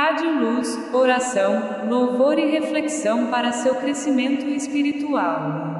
Rádio Luz, oração, louvor e reflexão para seu crescimento espiritual.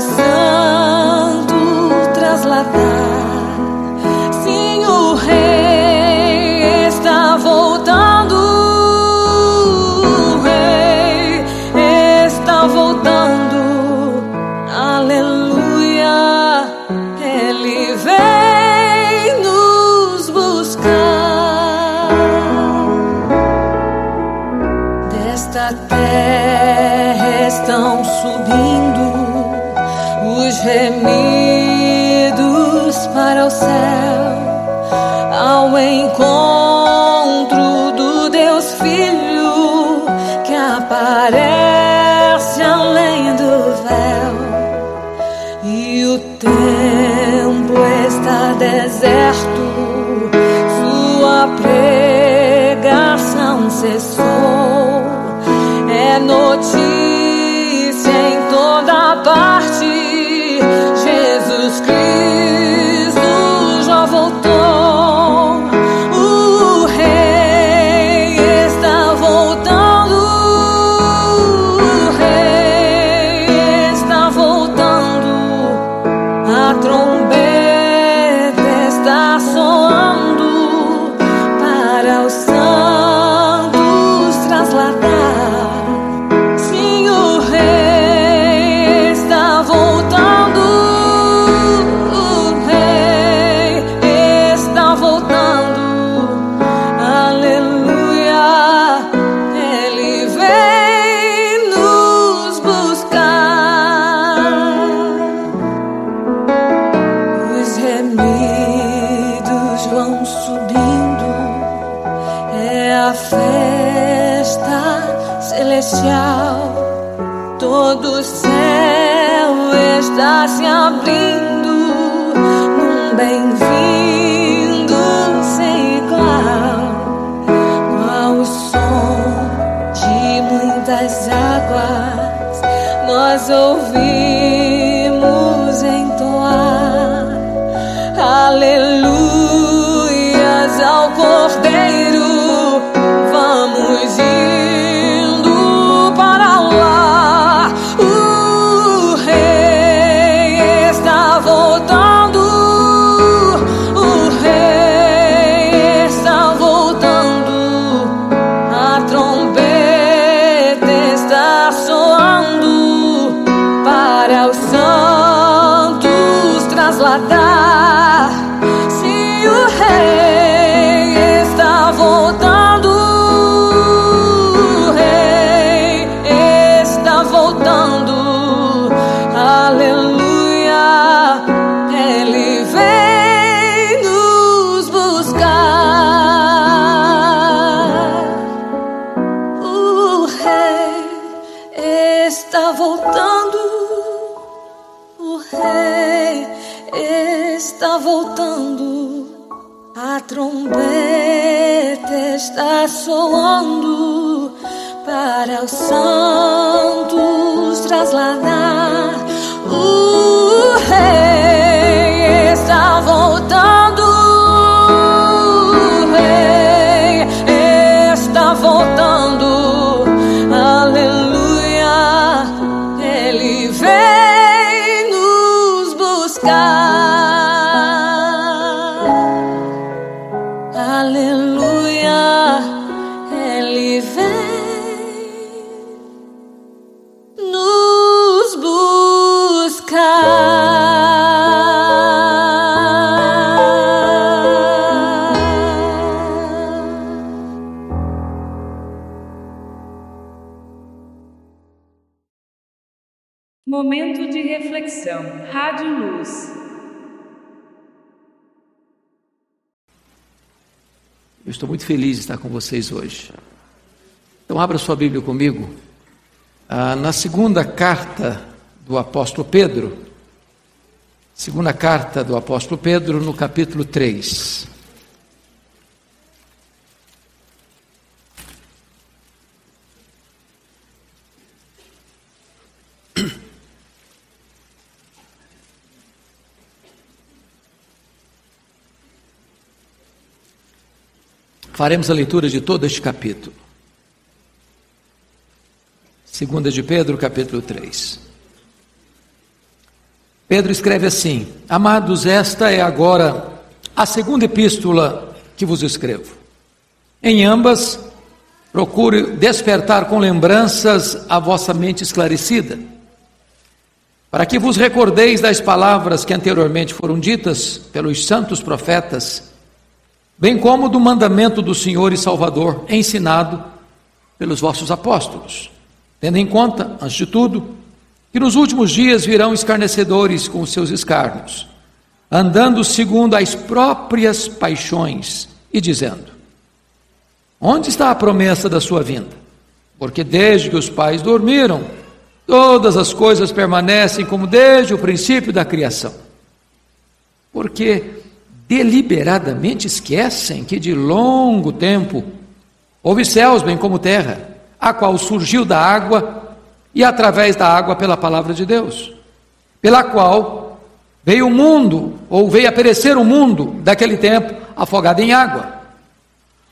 santo trasladar. 起。celestial, todo o céu está se abrindo num bem-vindo sem igual, qual o som de muitas águas nós ouvimos. A trombeta está soando para os santos trasladar o rei está voltando. Feliz de estar com vocês hoje. Então, abra sua Bíblia comigo. Ah, na segunda carta do apóstolo Pedro, segunda carta do apóstolo Pedro, no capítulo 3. Faremos a leitura de todo este capítulo. Segunda de Pedro, capítulo 3. Pedro escreve assim: Amados, esta é agora a segunda epístola que vos escrevo. Em ambas, procure despertar com lembranças a vossa mente esclarecida, para que vos recordeis das palavras que anteriormente foram ditas pelos santos profetas bem como do mandamento do Senhor e Salvador, ensinado pelos vossos apóstolos. Tendo em conta, antes de tudo, que nos últimos dias virão escarnecedores com os seus escárnios, andando segundo as próprias paixões e dizendo: Onde está a promessa da sua vinda? Porque desde que os pais dormiram, todas as coisas permanecem como desde o princípio da criação. Porque deliberadamente esquecem que de longo tempo houve céus bem como terra, a qual surgiu da água e através da água pela palavra de Deus, pela qual veio o mundo, ou veio a perecer o mundo daquele tempo afogado em água.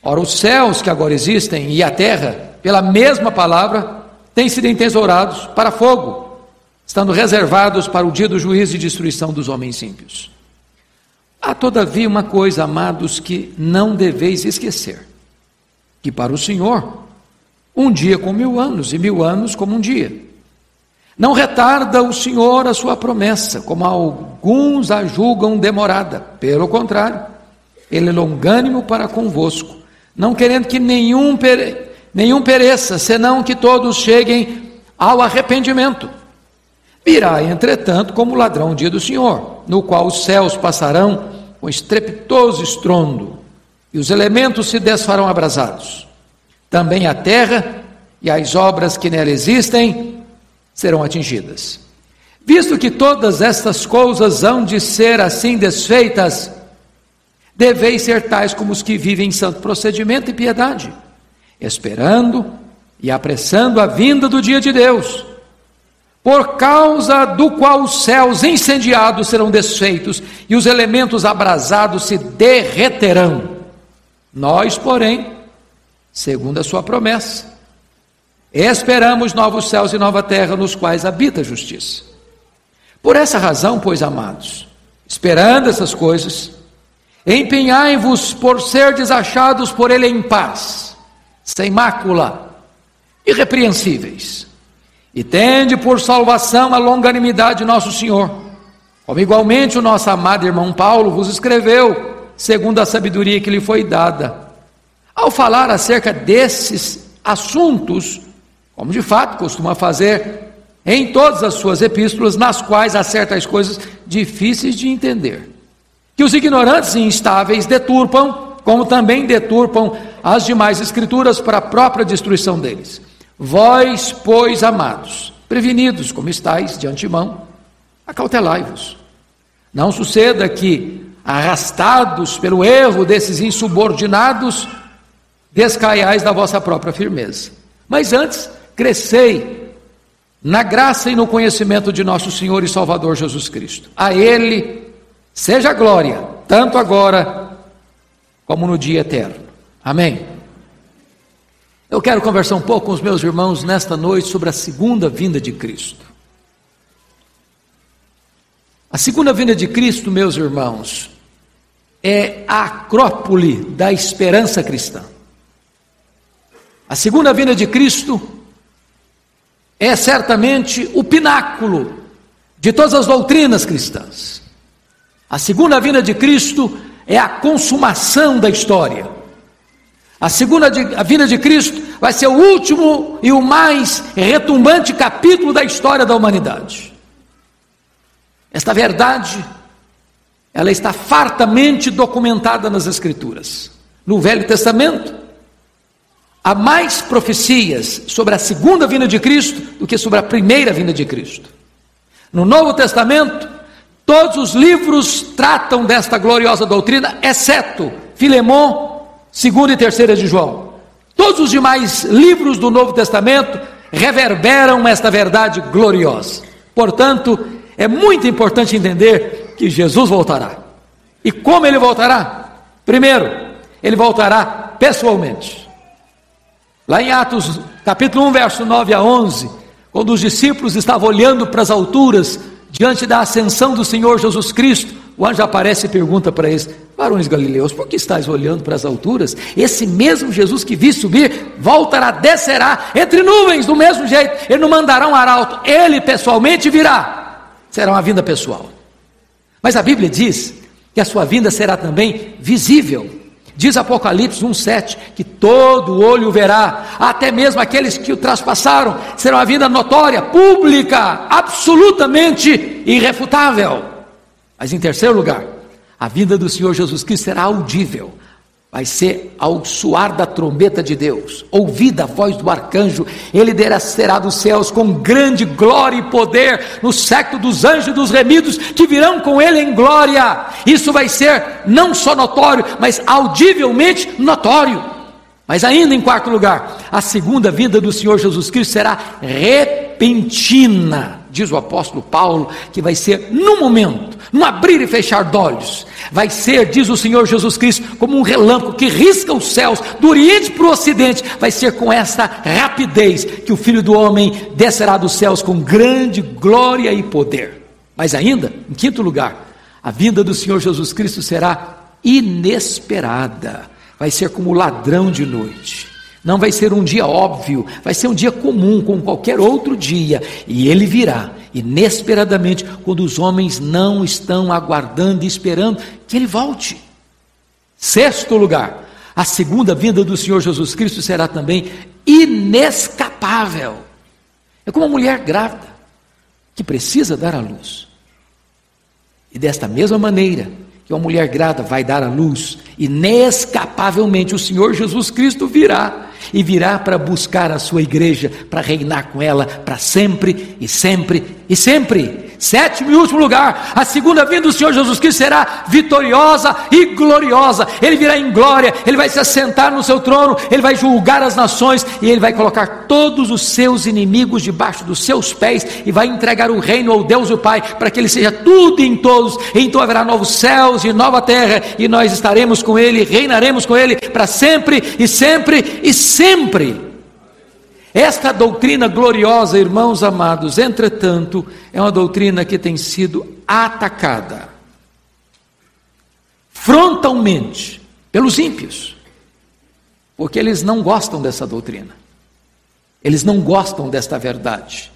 Ora, os céus que agora existem e a terra, pela mesma palavra, têm sido entesourados para fogo, estando reservados para o dia do juízo e destruição dos homens ímpios. Há, todavia, uma coisa, amados, que não deveis esquecer: que para o Senhor, um dia como mil anos, e mil anos como um dia. Não retarda o Senhor a sua promessa, como alguns a julgam demorada. Pelo contrário, Ele é longânimo para convosco, não querendo que nenhum, pere... nenhum pereça, senão que todos cheguem ao arrependimento. Virá, entretanto, como ladrão o dia do Senhor, no qual os céus passarão com estrepitoso estrondo, e os elementos se desfarão abrasados. Também a terra e as obras que nela existem serão atingidas. Visto que todas estas coisas hão de ser assim desfeitas, deveis ser tais como os que vivem em santo procedimento e piedade, esperando e apressando a vinda do dia de Deus por causa do qual os céus incendiados serão desfeitos e os elementos abrasados se derreterão. Nós, porém, segundo a sua promessa, esperamos novos céus e nova terra nos quais habita a justiça. Por essa razão, pois, amados, esperando essas coisas, empenhai-vos por ser desachados por ele em paz, sem mácula, irrepreensíveis e tende por salvação a longanimidade de nosso Senhor. Como igualmente o nosso amado irmão Paulo vos escreveu, segundo a sabedoria que lhe foi dada. Ao falar acerca desses assuntos, como de fato costuma fazer em todas as suas epístolas, nas quais há certas coisas difíceis de entender, que os ignorantes e instáveis deturpam, como também deturpam as demais escrituras para a própria destruição deles. Vós, pois, amados, prevenidos como estáis de antemão, acautelai-vos. Não suceda que, arrastados pelo erro desses insubordinados, descaiais da vossa própria firmeza. Mas antes, crescei na graça e no conhecimento de nosso Senhor e Salvador Jesus Cristo. A Ele seja glória, tanto agora como no dia eterno. Amém. Eu quero conversar um pouco com os meus irmãos nesta noite sobre a segunda vinda de Cristo. A segunda vinda de Cristo, meus irmãos, é a acrópole da esperança cristã. A segunda vinda de Cristo é certamente o pináculo de todas as doutrinas cristãs. A segunda vinda de Cristo é a consumação da história. A segunda de, a vinda de Cristo vai ser o último e o mais retumbante capítulo da história da humanidade. Esta verdade, ela está fartamente documentada nas Escrituras. No Velho Testamento, há mais profecias sobre a segunda vinda de Cristo do que sobre a primeira vinda de Cristo. No Novo Testamento, todos os livros tratam desta gloriosa doutrina, exceto Filemão, 2 e 3 de João. Todos os demais livros do Novo Testamento reverberam esta verdade gloriosa. Portanto, é muito importante entender que Jesus voltará. E como ele voltará? Primeiro, ele voltará pessoalmente. Lá em Atos, capítulo 1, verso 9 a 11, quando os discípulos estavam olhando para as alturas diante da ascensão do Senhor Jesus Cristo, o anjo aparece e pergunta para eles: Varões galileus, por que estáis olhando para as alturas? Esse mesmo Jesus que vi subir, voltará, descerá entre nuvens, do mesmo jeito. Ele não mandará um arauto, ele pessoalmente virá será uma vinda pessoal. Mas a Bíblia diz que a sua vinda será também visível. Diz Apocalipse 1,7 que todo olho verá, até mesmo aqueles que o traspassaram, será uma vinda notória, pública, absolutamente irrefutável. Mas em terceiro lugar, a vinda do Senhor Jesus Cristo será audível, vai ser ao suar da trombeta de Deus, ouvida a voz do arcanjo, ele descerá dos céus com grande glória e poder, no século dos anjos e dos remidos que virão com ele em glória. Isso vai ser não só notório, mas audivelmente notório. Mas ainda em quarto lugar, a segunda vinda do Senhor Jesus Cristo será repentina diz o apóstolo Paulo, que vai ser num momento, num abrir e fechar de olhos, vai ser, diz o Senhor Jesus Cristo, como um relâmpago que risca os céus, do Oriente para o Ocidente, vai ser com essa rapidez que o Filho do Homem descerá dos céus com grande glória e poder. Mas ainda, em quinto lugar, a vinda do Senhor Jesus Cristo será inesperada, vai ser como ladrão de noite. Não vai ser um dia óbvio, vai ser um dia comum, como qualquer outro dia, e ele virá inesperadamente quando os homens não estão aguardando e esperando que ele volte. Sexto lugar, a segunda vinda do Senhor Jesus Cristo será também inescapável. É como uma mulher grávida que precisa dar à luz. E desta mesma maneira que uma mulher grávida vai dar à luz, inescapavelmente o Senhor Jesus Cristo virá e virá para buscar a sua igreja, para reinar com ela para sempre e sempre e sempre. Sétimo e último lugar, a segunda vinda do Senhor Jesus Cristo será vitoriosa e gloriosa. Ele virá em glória, ele vai se assentar no seu trono, ele vai julgar as nações e ele vai colocar todos os seus inimigos debaixo dos seus pés e vai entregar o reino ao Deus o Pai, para que ele seja tudo em todos. E então haverá novos céus e nova terra, e nós estaremos com ele, reinaremos com ele para sempre e sempre e sempre. Esta doutrina gloriosa, irmãos amados, entretanto, é uma doutrina que tem sido atacada frontalmente pelos ímpios, porque eles não gostam dessa doutrina, eles não gostam desta verdade.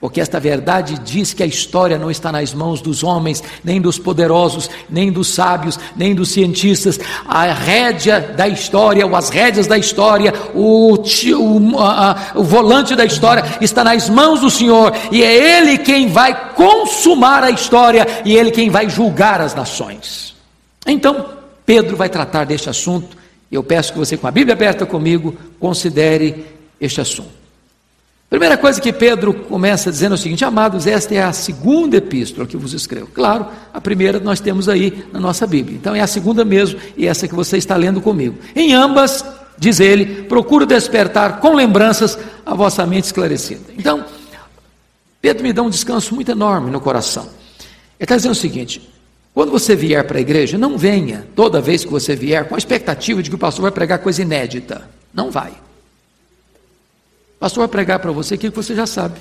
Porque esta verdade diz que a história não está nas mãos dos homens, nem dos poderosos, nem dos sábios, nem dos cientistas. A rédea da história, ou as rédeas da história, o, o, a, o volante da história está nas mãos do Senhor, e é Ele quem vai consumar a história, e Ele quem vai julgar as nações. Então, Pedro vai tratar deste assunto, eu peço que você, com a Bíblia aberta comigo, considere este assunto. Primeira coisa que Pedro começa dizendo é o seguinte: Amados, esta é a segunda epístola que vos escrevo. Claro, a primeira nós temos aí na nossa Bíblia. Então é a segunda mesmo, e essa que você está lendo comigo. Em ambas, diz ele, procuro despertar com lembranças a vossa mente esclarecida. Então, Pedro me dá um descanso muito enorme no coração. Ele está dizendo o seguinte: quando você vier para a igreja, não venha toda vez que você vier com a expectativa de que o pastor vai pregar coisa inédita. Não vai. O pastor vai pregar para você aquilo que você já sabe.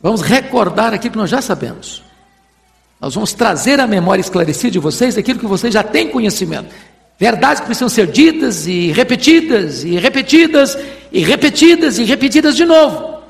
Vamos recordar aquilo que nós já sabemos. Nós vamos trazer a memória esclarecida de vocês aquilo que vocês já têm conhecimento. Verdades que precisam ser ditas e repetidas, e repetidas, e repetidas, e repetidas de novo.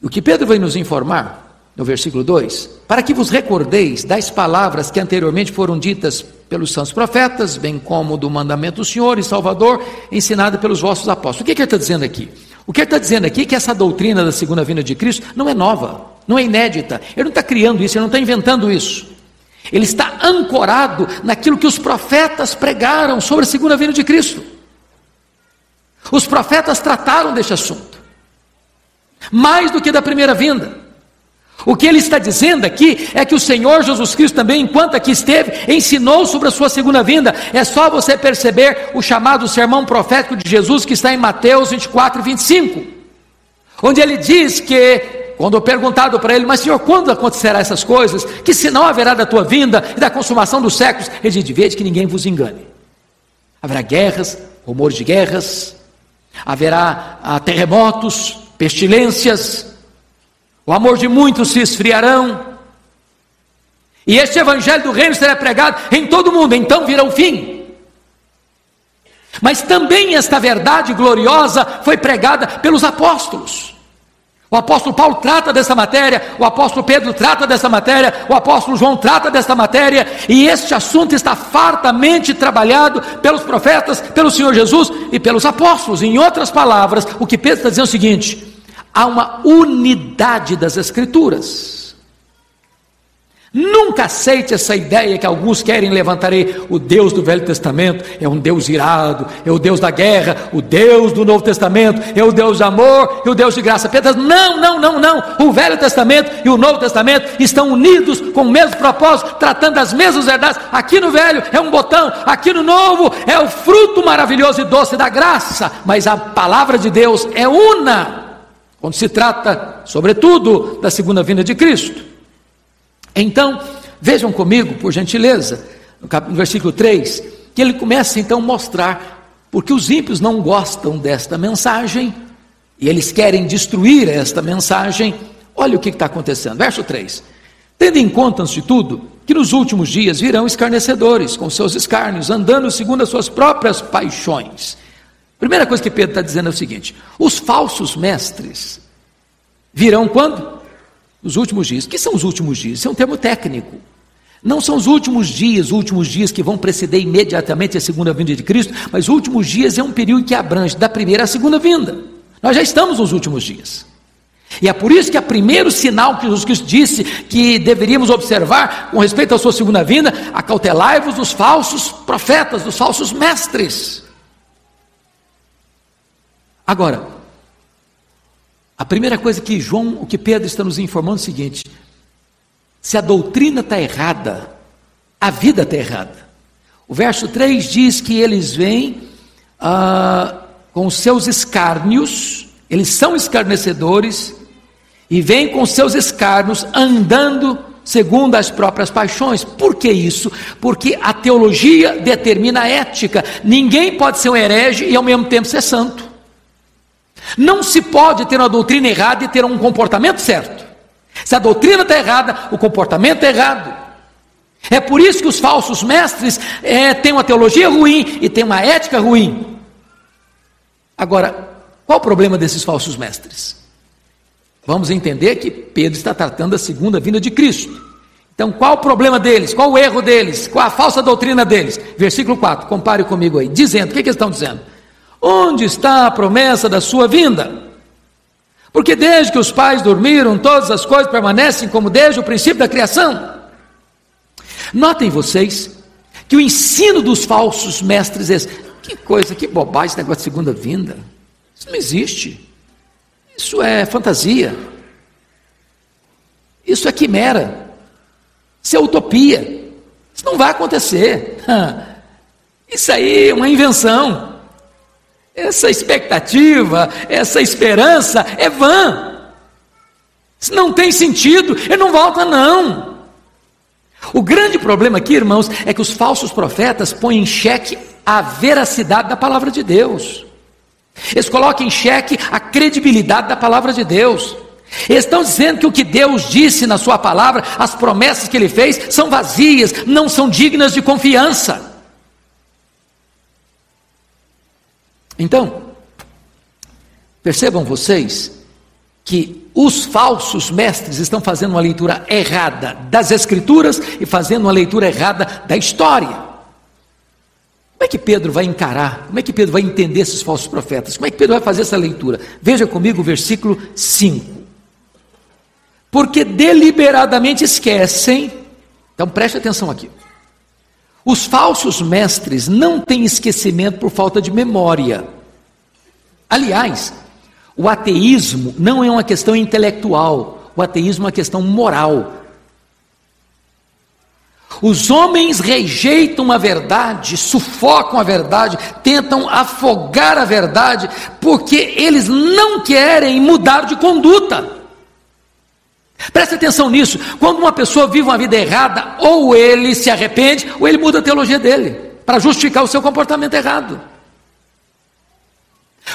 O que Pedro vai nos informar no versículo 2, para que vos recordeis das palavras que anteriormente foram ditas pelos santos profetas, bem como do mandamento do Senhor e Salvador, ensinado pelos vossos apóstolos. O que, que ele está dizendo aqui? O que ele está dizendo aqui é que essa doutrina da segunda vinda de Cristo não é nova, não é inédita. Ele não está criando isso, ele não está inventando isso. Ele está ancorado naquilo que os profetas pregaram sobre a segunda vinda de Cristo. Os profetas trataram deste assunto, mais do que da primeira vinda. O que ele está dizendo aqui é que o Senhor Jesus Cristo também, enquanto aqui esteve, ensinou sobre a sua segunda vinda. É só você perceber o chamado sermão profético de Jesus que está em Mateus 24 e 25, onde ele diz que, quando perguntado para ele, mas Senhor, quando acontecerá essas coisas? Que sinal haverá da tua vinda e da consumação dos séculos? Ele diz: Vede que ninguém vos engane. Haverá guerras, rumores de guerras, haverá ah, terremotos, pestilências, o amor de muitos se esfriarão. E este evangelho do reino será pregado em todo o mundo, então virá o fim. Mas também esta verdade gloriosa foi pregada pelos apóstolos. O apóstolo Paulo trata dessa matéria, o apóstolo Pedro trata dessa matéria, o apóstolo João trata dessa matéria, e este assunto está fartamente trabalhado pelos profetas, pelo Senhor Jesus e pelos apóstolos. Em outras palavras, o que Pedro está dizendo é o seguinte: há uma unidade das Escrituras. Nunca aceite essa ideia que alguns querem levantar aí. O Deus do Velho Testamento é um Deus irado, é o Deus da guerra. O Deus do Novo Testamento é o Deus de amor e o Deus de graça. Não, não, não, não. O Velho Testamento e o Novo Testamento estão unidos com o mesmo propósito, tratando as mesmas verdades. Aqui no Velho é um botão, aqui no Novo é o fruto maravilhoso e doce da graça. Mas a palavra de Deus é una quando se trata, sobretudo, da segunda vinda de Cristo. Então, vejam comigo, por gentileza, no versículo 3, que ele começa então a mostrar porque os ímpios não gostam desta mensagem e eles querem destruir esta mensagem. Olha o que está acontecendo. Verso 3: Tendo em conta, antes de tudo, que nos últimos dias virão escarnecedores com seus escárnios, andando segundo as suas próprias paixões Primeira coisa que Pedro está dizendo é o seguinte: os falsos mestres virão quando? Nos últimos dias. O que são os últimos dias? Isso é um termo técnico. Não são os últimos dias, os últimos dias que vão preceder imediatamente a segunda vinda de Cristo, mas os últimos dias é um período que abrange da primeira à segunda vinda. Nós já estamos nos últimos dias. E é por isso que o primeiro sinal que Jesus Cristo disse que deveríamos observar com respeito à sua segunda vinda, acautelai-vos dos falsos profetas, dos falsos mestres. Agora, a primeira coisa que João, o que Pedro está nos informando é o seguinte: se a doutrina está errada, a vida está errada. O verso 3 diz que eles vêm ah, com seus escárnios, eles são escarnecedores, e vêm com seus escárnios andando segundo as próprias paixões. Por que isso? Porque a teologia determina a ética. Ninguém pode ser um herege e ao mesmo tempo ser santo. Não se pode ter uma doutrina errada e ter um comportamento certo. Se a doutrina está errada, o comportamento é errado. É por isso que os falsos mestres é, têm uma teologia ruim e têm uma ética ruim. Agora, qual o problema desses falsos mestres? Vamos entender que Pedro está tratando da segunda vinda de Cristo. Então, qual o problema deles? Qual o erro deles? Qual a falsa doutrina deles? Versículo 4, compare comigo aí. Dizendo, o que, que eles estão dizendo? Onde está a promessa da sua vinda? Porque desde que os pais dormiram, todas as coisas permanecem como desde o princípio da criação. Notem vocês que o ensino dos falsos mestres é: que coisa, que bobagem esse negócio de segunda vinda. Isso não existe. Isso é fantasia. Isso é quimera. Isso é utopia. Isso não vai acontecer. Isso aí é uma invenção. Essa expectativa, essa esperança é vã. Não tem sentido, ele não volta, não. O grande problema aqui, irmãos, é que os falsos profetas põem em xeque a veracidade da palavra de Deus. Eles colocam em xeque a credibilidade da palavra de Deus. Eles estão dizendo que o que Deus disse na Sua palavra, as promessas que Ele fez, são vazias, não são dignas de confiança. Então, percebam vocês que os falsos mestres estão fazendo uma leitura errada das Escrituras e fazendo uma leitura errada da história. Como é que Pedro vai encarar? Como é que Pedro vai entender esses falsos profetas? Como é que Pedro vai fazer essa leitura? Veja comigo o versículo 5. Porque deliberadamente esquecem, então preste atenção aqui. Os falsos mestres não têm esquecimento por falta de memória. Aliás, o ateísmo não é uma questão intelectual, o ateísmo é uma questão moral. Os homens rejeitam a verdade, sufocam a verdade, tentam afogar a verdade, porque eles não querem mudar de conduta. Preste atenção nisso. Quando uma pessoa vive uma vida errada, ou ele se arrepende, ou ele muda a teologia dele, para justificar o seu comportamento errado.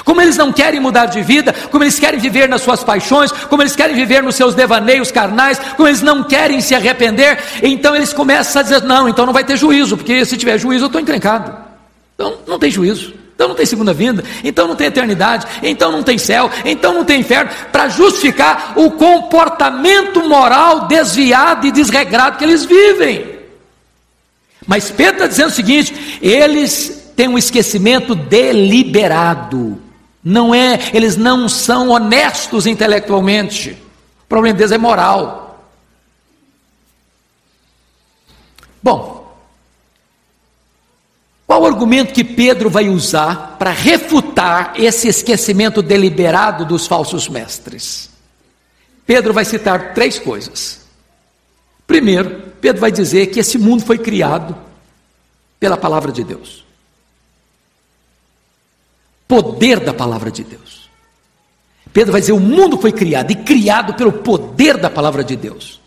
Como eles não querem mudar de vida, como eles querem viver nas suas paixões, como eles querem viver nos seus devaneios carnais, como eles não querem se arrepender, então eles começam a dizer: não, então não vai ter juízo, porque se tiver juízo eu estou encrencado. Então não tem juízo, então não tem segunda vinda, então não tem eternidade, então não tem céu, então não tem inferno, para justificar o comportamento moral desviado e desregrado que eles vivem. Mas Pedro está dizendo o seguinte: eles tem um esquecimento deliberado. Não é, eles não são honestos intelectualmente. O problema deles é moral. Bom, qual o argumento que Pedro vai usar para refutar esse esquecimento deliberado dos falsos mestres? Pedro vai citar três coisas. Primeiro, Pedro vai dizer que esse mundo foi criado pela palavra de Deus poder da palavra de Deus. Pedro vai dizer: o mundo foi criado e criado pelo poder da palavra de Deus.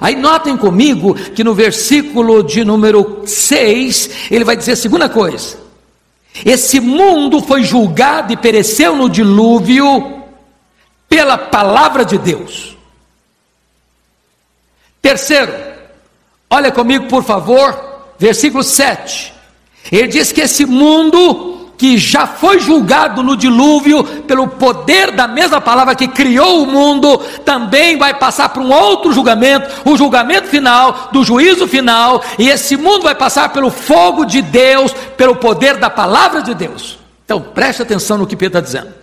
Aí notem comigo que no versículo de número 6, ele vai dizer a segunda coisa: esse mundo foi julgado e pereceu no dilúvio pela palavra de Deus. Terceiro, olha comigo por favor, versículo 7. Ele diz que esse mundo que já foi julgado no dilúvio pelo poder da mesma palavra que criou o mundo, também vai passar por um outro julgamento, o julgamento final, do juízo final, e esse mundo vai passar pelo fogo de Deus, pelo poder da palavra de Deus. Então preste atenção no que Pedro está dizendo.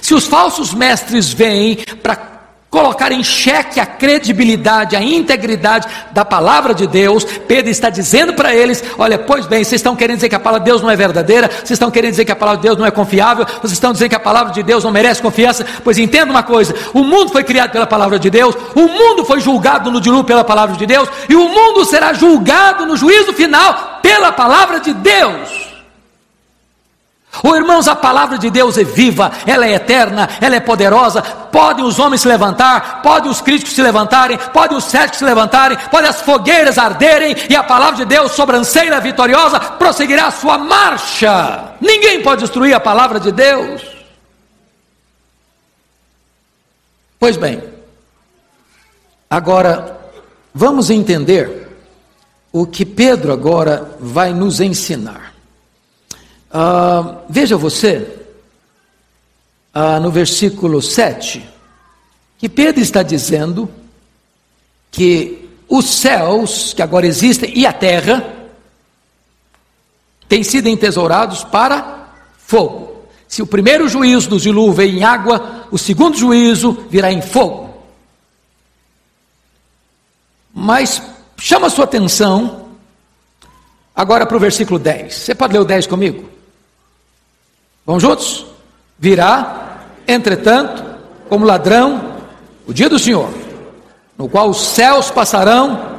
Se os falsos mestres vêm para colocar em xeque a credibilidade, a integridade da palavra de Deus, Pedro está dizendo para eles: olha, pois bem, vocês estão querendo dizer que a palavra de Deus não é verdadeira, vocês estão querendo dizer que a palavra de Deus não é confiável, vocês estão dizendo que a palavra de Deus não merece confiança, pois entenda uma coisa: o mundo foi criado pela palavra de Deus, o mundo foi julgado no dilúvio pela palavra de Deus, e o mundo será julgado no juízo final pela palavra de Deus. Oh, irmãos, a palavra de Deus é viva, ela é eterna, ela é poderosa. Podem os homens se levantar, podem os críticos se levantarem, podem os céticos se levantarem, podem as fogueiras arderem, e a palavra de Deus, sobranceira vitoriosa, prosseguirá a sua marcha. Ninguém pode destruir a palavra de Deus. Pois bem, agora vamos entender o que Pedro agora vai nos ensinar. Ah, veja você, ah, no versículo 7, que Pedro está dizendo que os céus que agora existem e a terra têm sido entesourados para fogo. Se o primeiro juízo do dilúvio veio em água, o segundo juízo virá em fogo. Mas chama sua atenção agora para o versículo 10. Você pode ler o 10 comigo? Vamos juntos? Virá, entretanto, como ladrão, o dia do Senhor, no qual os céus passarão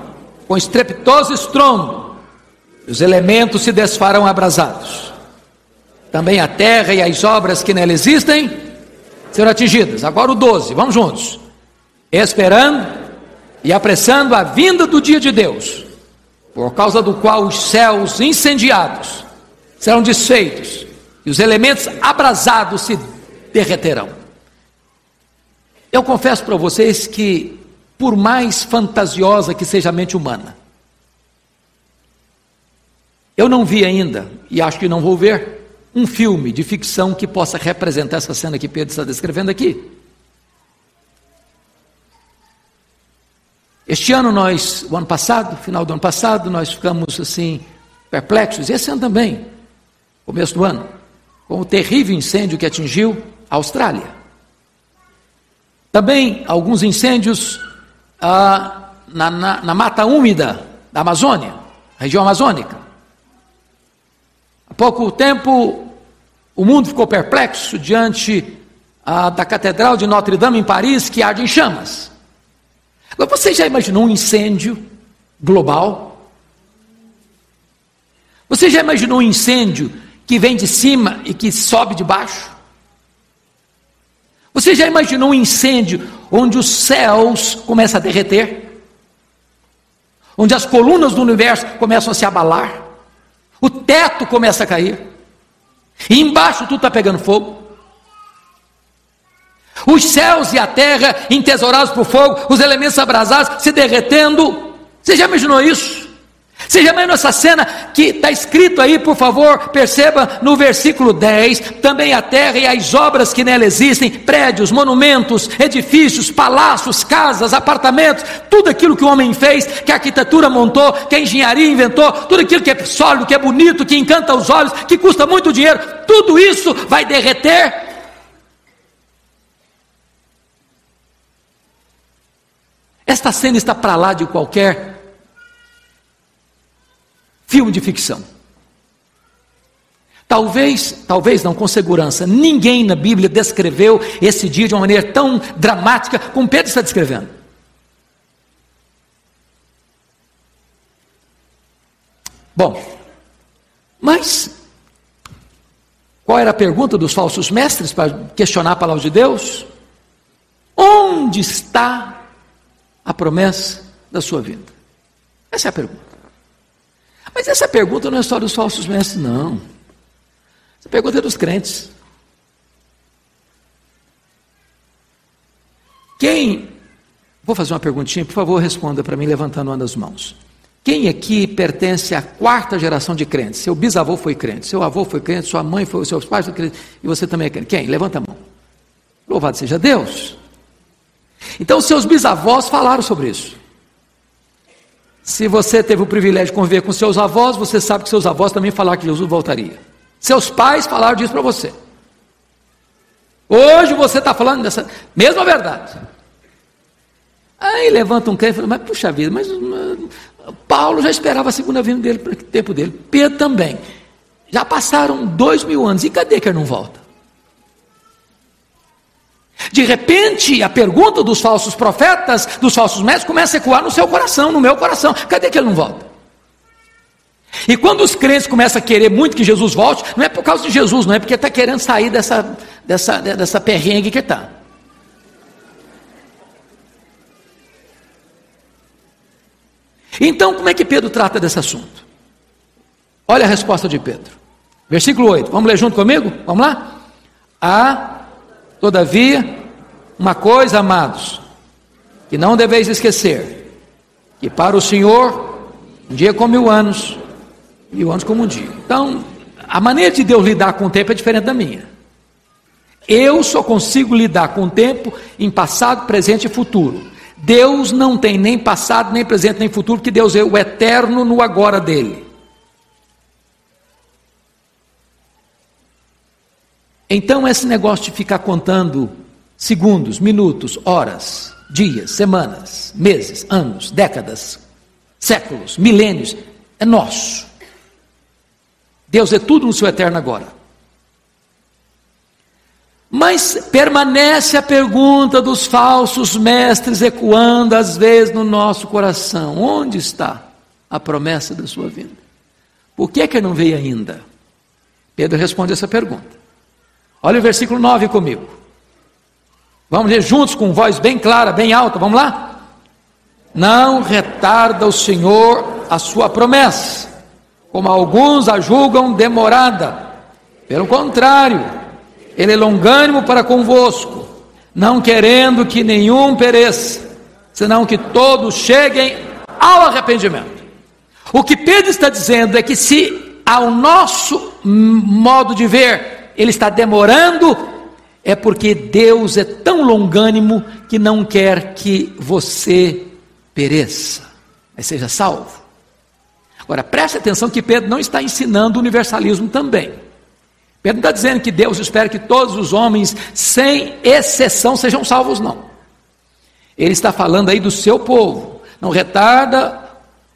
com estrepitoso estrondo, e os elementos se desfarão abrasados. Também a terra e as obras que nela existem serão atingidas. Agora o 12, vamos juntos. Esperando e apressando a vinda do dia de Deus, por causa do qual os céus incendiados serão desfeitos e os elementos abrasados se derreterão. Eu confesso para vocês que, por mais fantasiosa que seja a mente humana, eu não vi ainda, e acho que não vou ver, um filme de ficção que possa representar essa cena que Pedro está descrevendo aqui. Este ano nós, o ano passado, final do ano passado, nós ficamos assim perplexos, e esse ano também, começo do ano, com o terrível incêndio que atingiu a Austrália. Também alguns incêndios ah, na, na, na mata úmida da Amazônia, região amazônica. Há pouco tempo, o mundo ficou perplexo diante ah, da Catedral de Notre Dame em Paris, que arde em chamas. Agora, você já imaginou um incêndio global? Você já imaginou um incêndio que vem de cima e que sobe de baixo? Você já imaginou um incêndio onde os céus começam a derreter? Onde as colunas do universo começam a se abalar? O teto começa a cair? E embaixo tudo está pegando fogo? Os céus e a terra entesourados por fogo, os elementos abrasados se derretendo. Você já imaginou isso? Você já imaginou essa cena que está escrito aí, por favor, perceba no versículo 10: também a terra e as obras que nela existem, prédios, monumentos, edifícios, palácios, casas, apartamentos, tudo aquilo que o homem fez, que a arquitetura montou, que a engenharia inventou, tudo aquilo que é sólido, que é bonito, que encanta os olhos, que custa muito dinheiro, tudo isso vai derreter? Esta cena está para lá de qualquer filme de ficção. Talvez, talvez não com segurança, ninguém na Bíblia descreveu esse dia de uma maneira tão dramática como Pedro está descrevendo. Bom, mas qual era a pergunta dos falsos mestres para questionar a palavra de Deus? Onde está a promessa da sua vida? Essa é a pergunta. Mas essa pergunta não é só dos falsos mestres, não. Essa pergunta é dos crentes. Quem. Vou fazer uma perguntinha, por favor, responda para mim, levantando uma das mãos. Quem aqui pertence à quarta geração de crentes? Seu bisavô foi crente, seu avô foi crente, sua mãe foi, seus pais foram crentes, e você também é crente. Quem? Levanta a mão. Louvado seja Deus. Então, seus bisavós falaram sobre isso. Se você teve o privilégio de conviver com seus avós, você sabe que seus avós também falaram que Jesus voltaria. Seus pais falaram disso para você. Hoje você está falando dessa mesma verdade. Aí levanta um crente e fala, mas puxa vida, mas Paulo já esperava a segunda vinda dele para o tempo dele. Pedro também. Já passaram dois mil anos, e cadê que ele não volta? De repente, a pergunta dos falsos profetas, dos falsos mestres, começa a ecoar no seu coração, no meu coração: cadê que ele não volta? E quando os crentes começam a querer muito que Jesus volte, não é por causa de Jesus, não é porque está querendo sair dessa, dessa, dessa perrengue que está. Então, como é que Pedro trata desse assunto? Olha a resposta de Pedro. Versículo 8. Vamos ler junto comigo? Vamos lá? A Todavia, uma coisa, amados, que não deveis esquecer: que para o Senhor, um dia como mil anos, mil anos como um dia. Então, a maneira de Deus lidar com o tempo é diferente da minha. Eu só consigo lidar com o tempo em passado, presente e futuro. Deus não tem nem passado, nem presente, nem futuro, porque Deus é o eterno no agora dele. Então, esse negócio de ficar contando segundos, minutos, horas, dias, semanas, meses, anos, décadas, séculos, milênios, é nosso. Deus é tudo no seu eterno agora. Mas permanece a pergunta dos falsos mestres ecoando às vezes no nosso coração: onde está a promessa da sua vinda? Por que é que não veio ainda? Pedro responde essa pergunta. Olha o versículo 9 comigo. Vamos ler juntos com voz bem clara, bem alta, vamos lá? Não retarda o Senhor a sua promessa, como alguns a julgam demorada. Pelo contrário, Ele é longânimo para convosco, não querendo que nenhum pereça, senão que todos cheguem ao arrependimento. O que Pedro está dizendo é que se ao nosso modo de ver ele está demorando, é porque Deus é tão longânimo que não quer que você pereça, mas seja salvo. Agora, preste atenção que Pedro não está ensinando universalismo também. Pedro não está dizendo que Deus espera que todos os homens, sem exceção, sejam salvos, não. Ele está falando aí do seu povo. Não retarda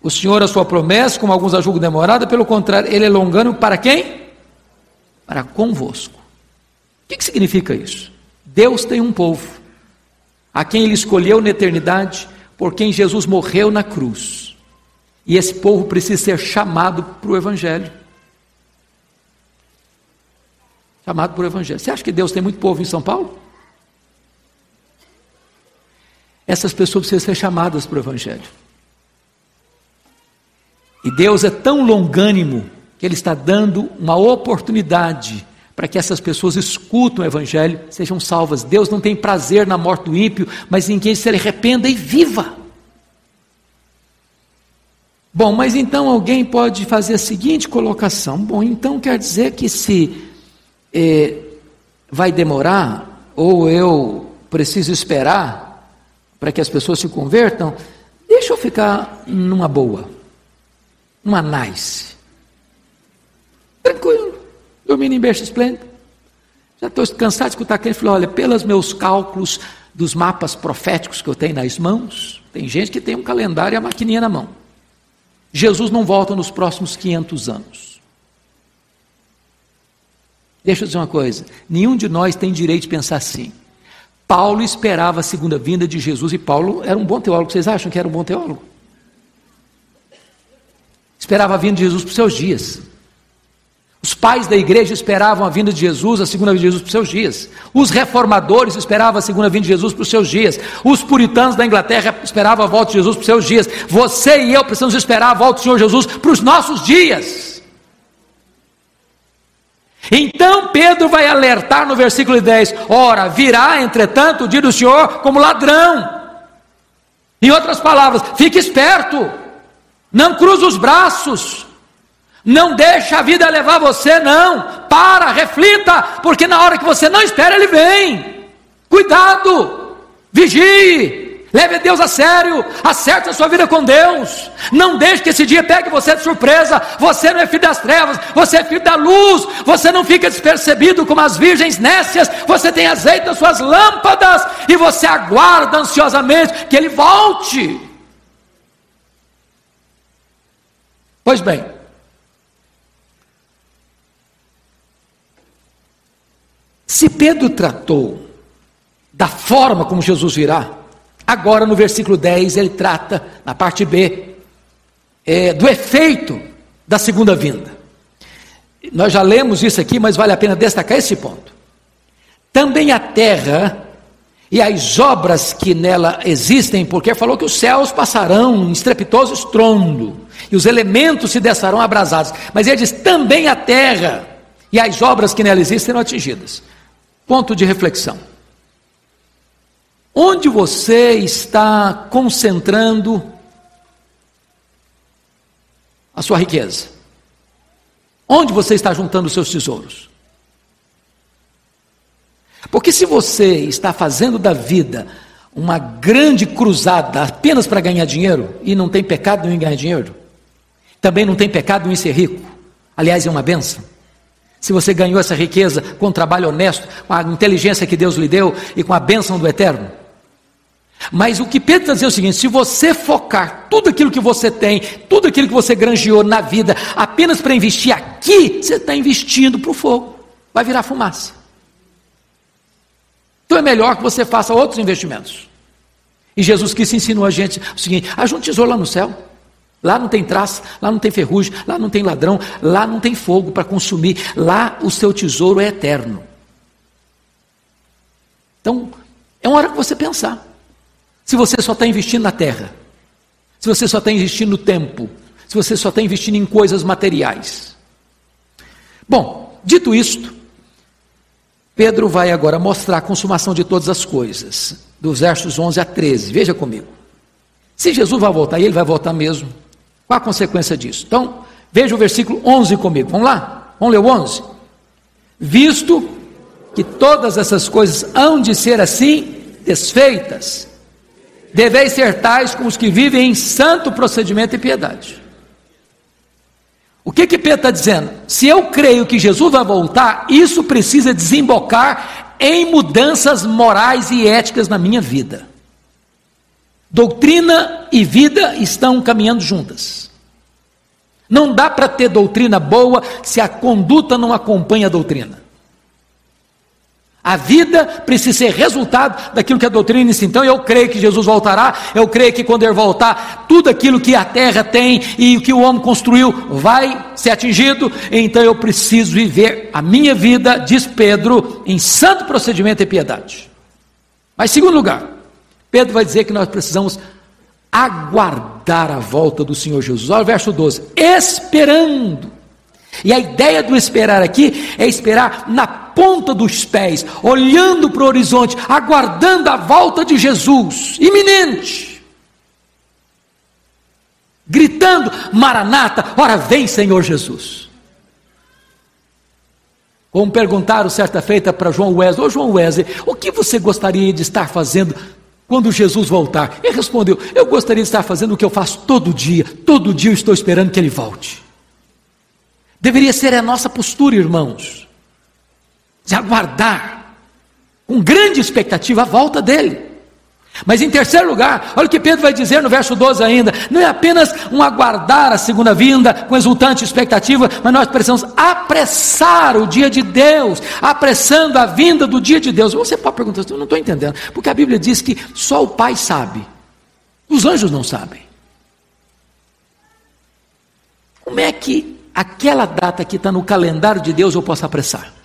o Senhor a sua promessa, como alguns a julgam demorada, pelo contrário, ele é longânimo para quem? Para convosco. O que, significa isso? Deus tem um povo, a quem ele escolheu na eternidade, por quem Jesus morreu na cruz. E esse povo precisa ser chamado para o Evangelho. Chamado para o Evangelho. Você acha que Deus tem muito povo em São Paulo? Essas pessoas precisam ser chamadas para o Evangelho. E Deus é tão longânimo que Ele está dando uma oportunidade para que essas pessoas escutam o Evangelho, sejam salvas. Deus não tem prazer na morte do ímpio, mas em quem se arrependa e viva. Bom, mas então alguém pode fazer a seguinte colocação: bom, então quer dizer que se eh, vai demorar, ou eu preciso esperar para que as pessoas se convertam, deixa eu ficar numa boa uma nice. Tranquilo, dormindo em berço esplêndido. Já estou cansado de escutar quem falou: olha, pelos meus cálculos dos mapas proféticos que eu tenho nas mãos, tem gente que tem um calendário e a maquininha na mão. Jesus não volta nos próximos 500 anos. Deixa eu dizer uma coisa: nenhum de nós tem direito de pensar assim. Paulo esperava a segunda vinda de Jesus e Paulo era um bom teólogo. Vocês acham que era um bom teólogo? esperava a vinda de Jesus para os seus dias. Os pais da igreja esperavam a vinda de Jesus, a segunda vinda de Jesus para os seus dias. Os reformadores esperavam a segunda vinda de Jesus para os seus dias. Os puritanos da Inglaterra esperavam a volta de Jesus para os seus dias. Você e eu precisamos esperar a volta do Senhor Jesus para os nossos dias. Então Pedro vai alertar no versículo 10: Ora, virá, entretanto, o dia do Senhor como ladrão. Em outras palavras, fique esperto. Não cruza os braços. Não deixa a vida levar você, não. Para, reflita, porque na hora que você não espera, ele vem. Cuidado, vigie, leve Deus a sério, acerte a sua vida com Deus. Não deixe que esse dia pegue você de surpresa. Você não é filho das trevas, você é filho da luz. Você não fica despercebido como as virgens nécias. Você tem azeite nas suas lâmpadas e você aguarda ansiosamente que ele volte. Pois bem, se Pedro tratou da forma como Jesus virá, agora no versículo 10 ele trata, na parte B, é, do efeito da segunda vinda. Nós já lemos isso aqui, mas vale a pena destacar esse ponto. Também a terra e as obras que nela existem, porque falou que os céus passarão em estrepitoso estrondo, e os elementos se desçarão abrasados. Mas ele diz: também a terra e as obras que nela existem serão atingidas. Ponto de reflexão. Onde você está concentrando a sua riqueza? Onde você está juntando os seus tesouros? Porque se você está fazendo da vida uma grande cruzada apenas para ganhar dinheiro, e não tem pecado em ganhar dinheiro, também não tem pecado em ser rico. Aliás, é uma benção. Se você ganhou essa riqueza com um trabalho honesto, com a inteligência que Deus lhe deu e com a bênção do eterno. Mas o que Pedro está dizendo é o seguinte: se você focar tudo aquilo que você tem, tudo aquilo que você granjeou na vida, apenas para investir aqui, você está investindo para o fogo, vai virar fumaça. Então é melhor que você faça outros investimentos. E Jesus Cristo ensinou a gente o seguinte: ajude um tesouro lá no céu. Lá não tem traça, lá não tem ferrugem, lá não tem ladrão, lá não tem fogo para consumir, lá o seu tesouro é eterno. Então, é uma hora que você pensar. Se você só está investindo na terra, se você só está investindo no tempo, se você só está investindo em coisas materiais. Bom, dito isto, Pedro vai agora mostrar a consumação de todas as coisas, dos versos 11 a 13. Veja comigo. Se Jesus vai voltar, e ele vai voltar mesmo. Qual a consequência disso? Então, veja o versículo 11 comigo. Vamos lá? Vamos ler o 11. Visto que todas essas coisas hão de ser assim desfeitas, deveis ser tais como os que vivem em santo procedimento e piedade. O que que Pedro está dizendo? Se eu creio que Jesus vai voltar, isso precisa desembocar em mudanças morais e éticas na minha vida. Doutrina e vida estão caminhando juntas. Não dá para ter doutrina boa se a conduta não acompanha a doutrina. A vida precisa ser resultado daquilo que a doutrina ensina. Então eu creio que Jesus voltará, eu creio que quando ele voltar, tudo aquilo que a terra tem e o que o homem construiu vai ser atingido. Então eu preciso viver a minha vida, diz Pedro, em santo procedimento e piedade. Mas, segundo lugar, Pedro vai dizer que nós precisamos aguardar a volta do Senhor Jesus. Olha o verso 12: esperando e a ideia do esperar aqui é esperar na ponta dos pés, olhando para o horizonte, aguardando a volta de Jesus, iminente. Gritando: Maranata, ora vem, Senhor Jesus. Como perguntaram certa feita para João Wesley: Ô João Wesley, o que você gostaria de estar fazendo quando Jesus voltar? Ele respondeu: Eu gostaria de estar fazendo o que eu faço todo dia, todo dia eu estou esperando que ele volte. Deveria ser a nossa postura, irmãos, de aguardar com grande expectativa a volta dele. Mas em terceiro lugar, olha o que Pedro vai dizer no verso 12 ainda: não é apenas um aguardar a segunda vinda com exultante expectativa, mas nós precisamos apressar o dia de Deus, apressando a vinda do dia de Deus. Você pode perguntar, eu não estou entendendo, porque a Bíblia diz que só o Pai sabe, os anjos não sabem. Como é que aquela data que está no calendário de Deus eu posso apressar.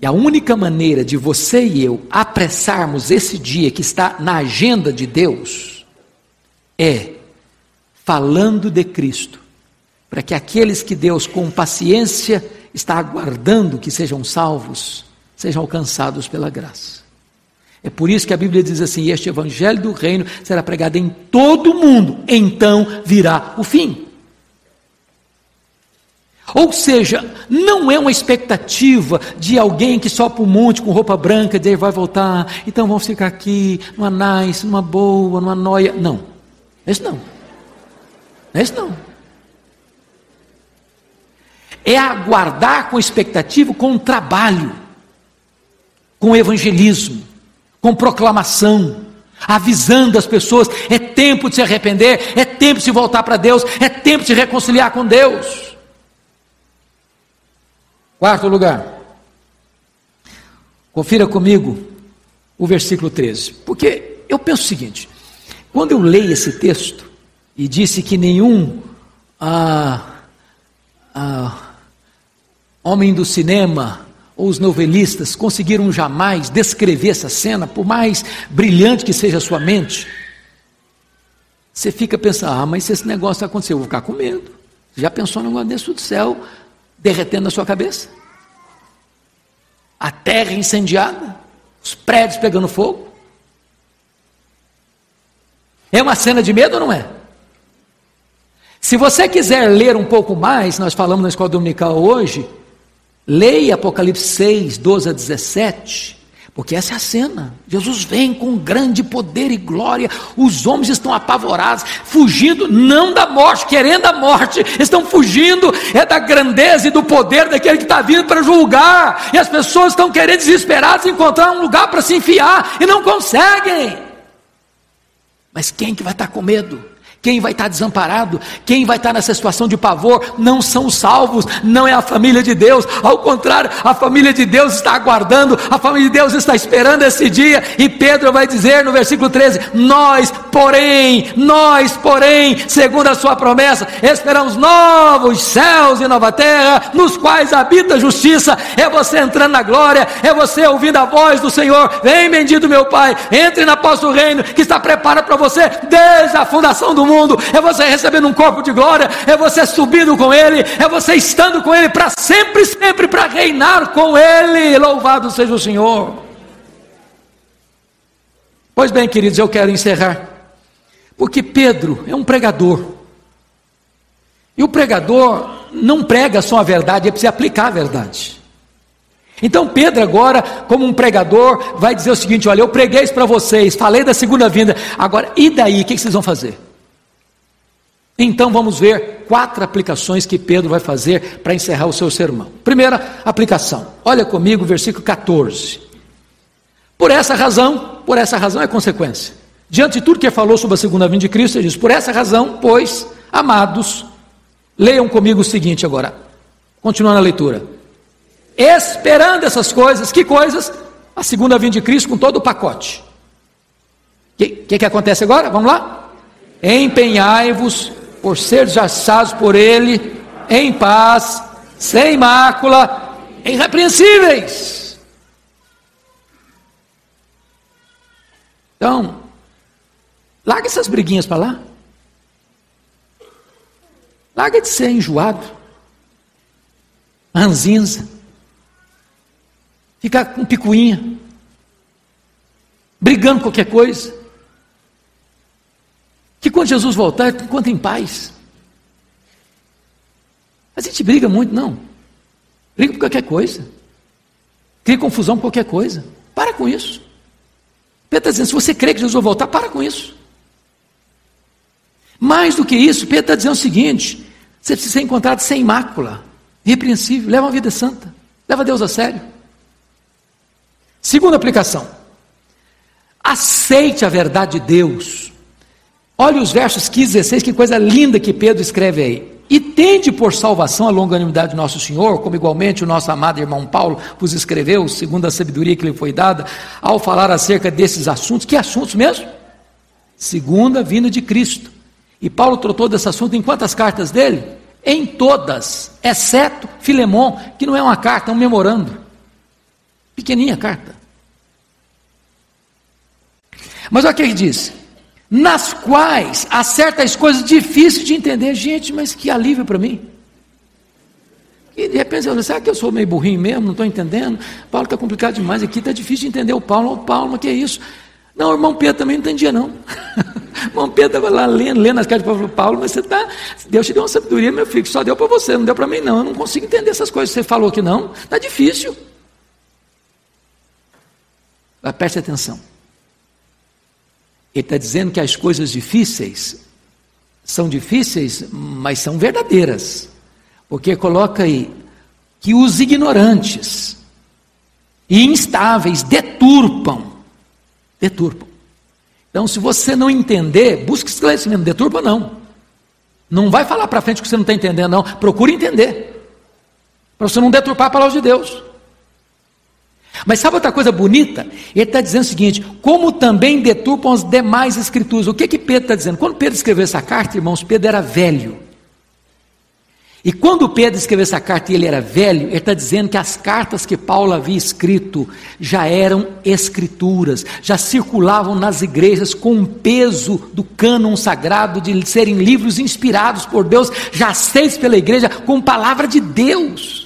E a única maneira de você e eu apressarmos esse dia que está na agenda de Deus é falando de Cristo, para que aqueles que Deus com paciência está aguardando que sejam salvos, sejam alcançados pela graça. É por isso que a Bíblia diz assim: este evangelho do reino será pregado em todo o mundo, então virá o fim. Ou seja, não é uma expectativa de alguém que sobe para o monte com roupa branca, e vai voltar, então vamos ficar aqui, numa nice, numa boa, numa noia. Não, esse não. Esse não. É aguardar com expectativa, com trabalho, com evangelismo com proclamação, avisando as pessoas: é tempo de se arrepender, é tempo de se voltar para Deus, é tempo de se reconciliar com Deus. Quarto lugar, confira comigo o versículo 13, porque eu penso o seguinte: quando eu leio esse texto e disse que nenhum ah, ah, homem do cinema ou os novelistas conseguiram jamais descrever essa cena, por mais brilhante que seja a sua mente, você fica pensando, ah, mas se esse negócio acontecer, eu vou ficar com medo. Já pensou no negócio do céu derretendo na sua cabeça? A terra incendiada, os prédios pegando fogo. É uma cena de medo ou não é? Se você quiser ler um pouco mais, nós falamos na escola dominical hoje, Leia Apocalipse 6, 12 a 17, porque essa é a cena. Jesus vem com grande poder e glória, os homens estão apavorados, fugindo não da morte, querendo a morte, estão fugindo é da grandeza e do poder daquele que está vindo para julgar, e as pessoas estão querendo desesperadas encontrar um lugar para se enfiar e não conseguem. Mas quem que vai estar com medo? Quem vai estar desamparado, quem vai estar nessa situação de pavor, não são os salvos, não é a família de Deus, ao contrário, a família de Deus está aguardando, a família de Deus está esperando esse dia, e Pedro vai dizer no versículo 13: Nós, porém, nós, porém, segundo a Sua promessa, esperamos novos céus e nova terra, nos quais habita a justiça, é você entrando na glória, é você ouvindo a voz do Senhor, vem bendito meu Pai, entre na pós do reino, que está preparado para você desde a fundação do mundo, é você recebendo um corpo de glória, é você subindo com Ele, é você estando com Ele para sempre, sempre para reinar com Ele. Louvado seja o Senhor. Pois bem, queridos, eu quero encerrar, porque Pedro é um pregador, e o pregador não prega só a verdade, é preciso aplicar a verdade. Então Pedro agora, como um pregador, vai dizer o seguinte: olha, eu preguei isso para vocês, falei da segunda vinda, agora e daí? O que vocês vão fazer? Então vamos ver quatro aplicações que Pedro vai fazer para encerrar o seu sermão. Primeira aplicação, olha comigo o versículo 14. Por essa razão, por essa razão é consequência. Diante de tudo que falou sobre a segunda vinda de Cristo, ele diz: por essa razão, pois, amados, leiam comigo o seguinte agora, continuando a leitura esperando essas coisas. Que coisas? A segunda vinda de Cristo com todo o pacote. O que, que, que acontece agora? Vamos lá? Empenhai-vos por ser achados por Ele em paz, sem mácula, irrepreensíveis. Então, larga essas briguinhas para lá. Larga de ser enjoado, ranzinza ficar com picuinha, brigando qualquer coisa. Que quando Jesus voltar, encontre em paz. A gente briga muito, não. Briga por qualquer coisa. Cria confusão por qualquer coisa. Para com isso. Pedro está dizendo: se você crê que Jesus vai voltar, para com isso. Mais do que isso, Pedro está dizendo o seguinte: você precisa ser encontrado sem mácula, irrepreensível, leva uma vida santa, leva Deus a sério. Segunda aplicação. Aceite a verdade de Deus. Olhe os versos 15 e 16, que coisa linda que Pedro escreve aí. E tende por salvação a longanimidade de nosso Senhor, como igualmente o nosso amado irmão Paulo vos escreveu, segundo a sabedoria que lhe foi dada, ao falar acerca desses assuntos. Que assuntos mesmo? Segunda vinda de Cristo. E Paulo tratou desse assunto em quantas cartas dele? Em todas, exceto Filemão, que não é uma carta, é um memorando. Pequeninha carta. Mas olha o que ele diz: nas quais há certas coisas difíceis de entender. Gente, mas que alívio para mim. E de repente, eu, será que eu sou meio burrinho mesmo? Não estou entendendo. Paulo está complicado demais aqui, está difícil de entender o Paulo. O Paulo, que é isso? Não, o irmão Pedro também não entendia, não. o irmão Pedro estava lá lendo, lendo as cartas para Paulo, mas você está. Deus te deu uma sabedoria, meu filho, só deu para você, não deu para mim, não. Eu não consigo entender essas coisas. Você falou que não, está difícil. Preste atenção. Ele está dizendo que as coisas difíceis são difíceis, mas são verdadeiras. Porque coloca aí que os ignorantes e instáveis deturpam. Deturpam. Então, se você não entender, busque esclarecimento. Deturpa não. Não vai falar para frente que você não está entendendo, não. Procure entender. Para você não deturpar a palavra de Deus. Mas sabe outra coisa bonita? Ele está dizendo o seguinte: como também deturpam as demais escrituras. O que que Pedro está dizendo? Quando Pedro escreveu essa carta, irmãos, Pedro era velho. E quando Pedro escreveu essa carta e ele era velho, ele está dizendo que as cartas que Paulo havia escrito já eram escrituras, já circulavam nas igrejas com o peso do cânon sagrado de serem livros inspirados por Deus, já aceitos pela igreja com palavra de Deus.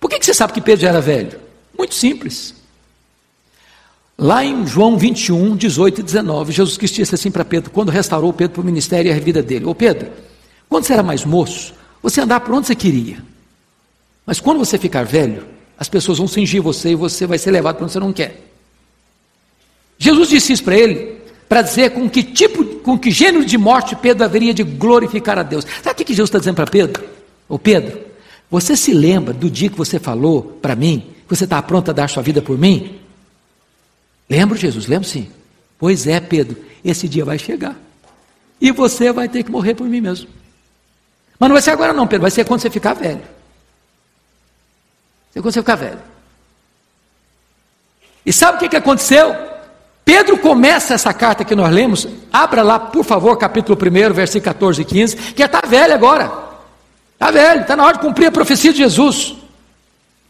Por que, que você sabe que Pedro já era velho? Muito simples. Lá em João 21, 18 e 19, Jesus Cristo disse assim para Pedro, quando restaurou Pedro para o ministério e a vida dele: Ô Pedro, quando você era mais moço, você andava por onde você queria. Mas quando você ficar velho, as pessoas vão cingir você e você vai ser levado para onde você não quer. Jesus disse isso para ele, para dizer com que tipo, com que gênero de morte Pedro haveria de glorificar a Deus. Sabe o que, Jesus está dizendo para Pedro? Ô Pedro, você se lembra do dia que você falou para mim que você está pronto a dar sua vida por mim? Lembro, Jesus, lembro sim. Pois é, Pedro, esse dia vai chegar. E você vai ter que morrer por mim mesmo. Mas não vai ser agora, não, Pedro, vai ser quando você ficar velho. Vai ser quando você ficar velho. E sabe o que, que aconteceu? Pedro começa essa carta que nós lemos, abra lá, por favor, capítulo 1, versículo 14 e 15, que está velho agora. Está velho, está na hora de cumprir a profecia de Jesus.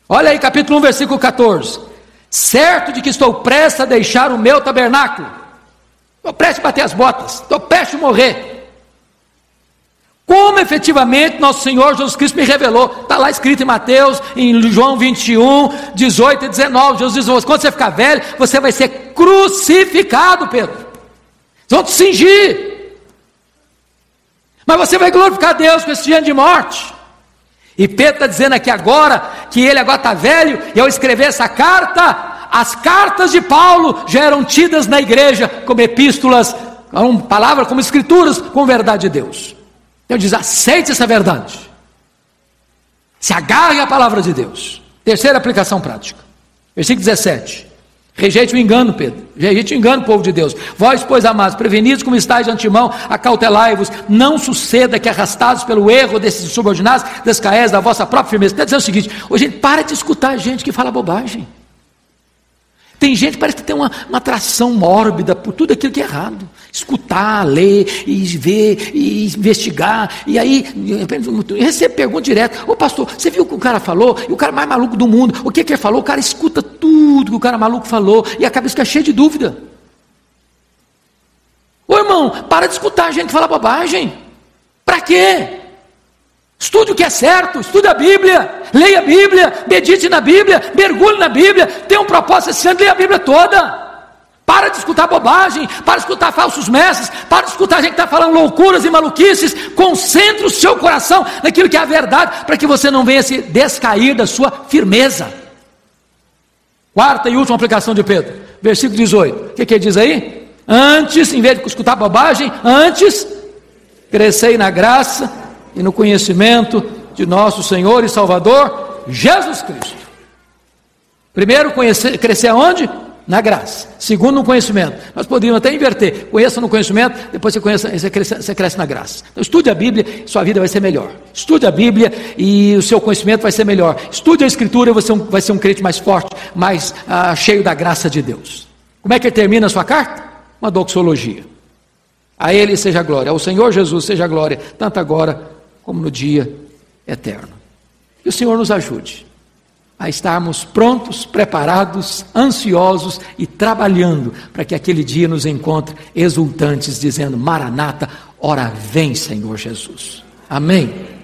Olha aí, capítulo 1, versículo 14. Certo de que estou prestes a deixar o meu tabernáculo. Estou prestes a bater as botas, estou prestes a morrer. Como efetivamente nosso Senhor Jesus Cristo me revelou. Está lá escrito em Mateus, em João 21, 18 e 19. Jesus diz: quando você ficar velho, você vai ser crucificado, Pedro. Vão te cingir. Mas você vai glorificar Deus com esse dia de morte. E Pedro está dizendo aqui agora que ele agora está velho, e ao escrever essa carta, as cartas de Paulo já eram tidas na igreja como epístolas, como palavras, como escrituras, com verdade de Deus. Então diz: aceite essa verdade. Se agarre à palavra de Deus. Terceira aplicação prática. Versículo 17. Rejeite o engano, Pedro. Rejeite o engano, povo de Deus. Vós, pois, amados, prevenidos como estáis de antemão, acautelai-vos. Não suceda que, arrastados pelo erro desses subordinados, descaés da vossa própria firmeza. Está dizendo o seguinte: hoje, para de escutar gente que fala bobagem. Tem gente que parece que tem uma, uma atração mórbida por tudo aquilo que é errado. Escutar, ler, e ver, e investigar. E aí, recebe pergunta direta. Ô pastor, você viu o que o cara falou? E o cara mais maluco do mundo. O que, que ele falou? O cara escuta tudo que o cara maluco falou. E a cabeça fica cheia de dúvida. Ô irmão, para de escutar a gente que fala bobagem. Para quê? Estude o que é certo, estude a Bíblia, leia a Bíblia, medite na Bíblia, mergulhe na Bíblia, tenha um propósito esse ano, leia a Bíblia toda. Para de escutar bobagem, para de escutar falsos mestres, para de escutar gente que está falando loucuras e maluquices. Concentre o seu coração naquilo que é a verdade, para que você não venha se descair da sua firmeza. Quarta e última aplicação de Pedro, versículo 18. O que, que ele diz aí? Antes, em vez de escutar bobagem, antes, crescei na graça e no conhecimento de nosso Senhor e Salvador Jesus Cristo. Primeiro, conhecer, crescer aonde? Na graça. Segundo, no conhecimento. Nós poderíamos até inverter. Conheça no conhecimento, depois você, conheça, você, cresce, você cresce na graça. Então, estude a Bíblia, sua vida vai ser melhor. Estude a Bíblia e o seu conhecimento vai ser melhor. Estude a Escritura, você vai ser um crente mais forte, mais ah, cheio da graça de Deus. Como é que ele termina a sua carta? Uma doxologia. A Ele seja a glória, ao Senhor Jesus seja a glória, tanto agora como no dia eterno. Que o Senhor nos ajude a estarmos prontos, preparados, ansiosos e trabalhando para que aquele dia nos encontre exultantes, dizendo: Maranata, ora vem, Senhor Jesus. Amém.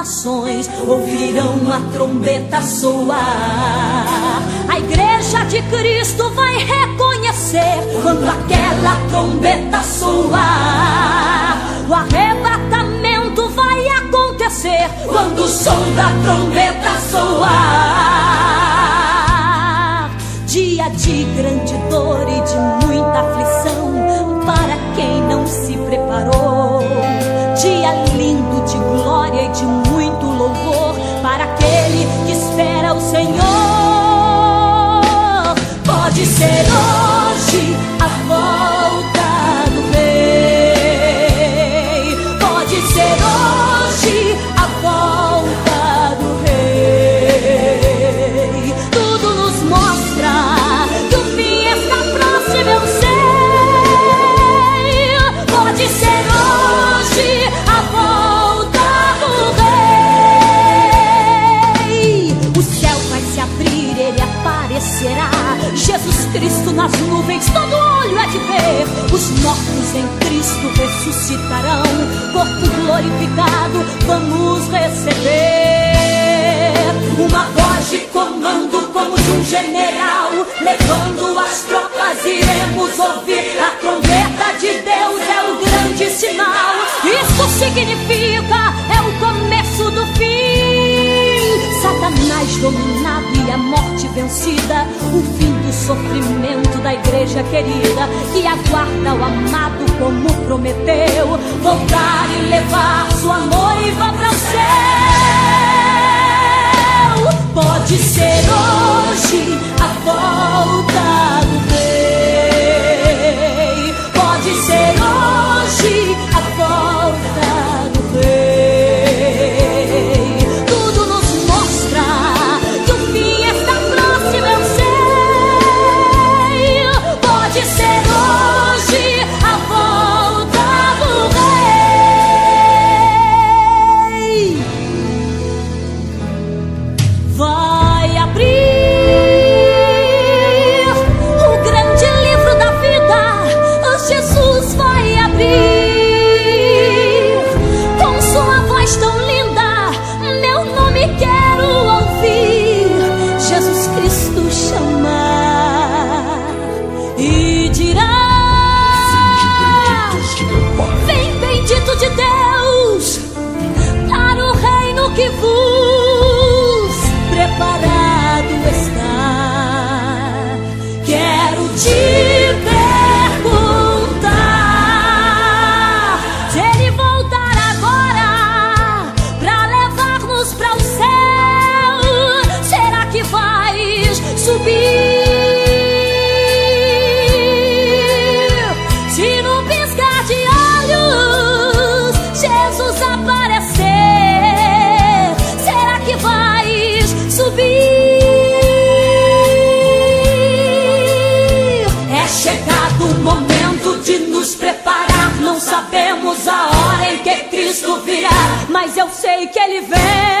Nações ouvirão a trombeta soar. A igreja de Cristo vai reconhecer quando aquela trombeta soar. O arrebatamento vai acontecer quando o som da trombeta soar. Dia de grande dor e de muita aflição preparou. Dia lindo de glória e de muito louvor para aquele que espera o Senhor. Pode ser hoje de ver. Os mortos em Cristo ressuscitarão. Corpo glorificado, vamos receber. Uma voz de comando como de um general, levando as tropas, iremos ouvir a trombeta de Deus, é o grande sinal. Isso significa, é o começo do fim. Satanás dominado e a morte vencida, o fim do sofrimento da igreja querida, que aguarda o amado como prometeu, voltar e levar sua noiva para o céu. Pode ser hoje a volta subir? É chegado o momento de nos preparar. Não sabemos a hora em que Cristo virá, mas eu sei que Ele vem.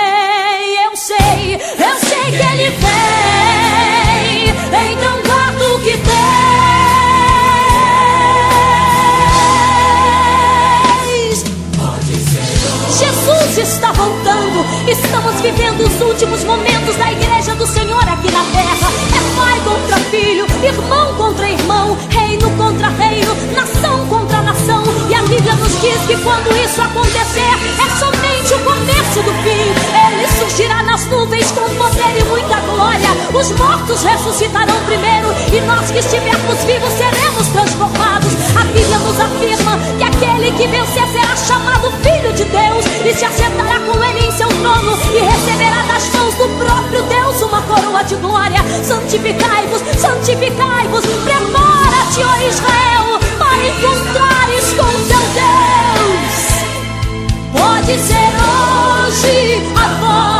Estamos vivendo os últimos momentos da igreja do Senhor aqui na terra. É pai contra filho, irmão contra irmão, reino contra reino, nação contra nação. E a Bíblia nos diz que quando isso acontecer, é somente o começo do fim. Ele surgirá nas nuvens com poder e muita glória. Os mortos ressuscitarão primeiro e nós que estivermos vivos seremos transformados. A Bíblia nos afirma que aquele que vencer será chamado Filho de Deus e se assentará com ele em seu trono e receberá das mãos do próprio Deus uma coroa de glória. Santificai-vos, santificai-vos, prepara-te, ó Israel, para encontrares com teu Deus. Pode ser longe a voz.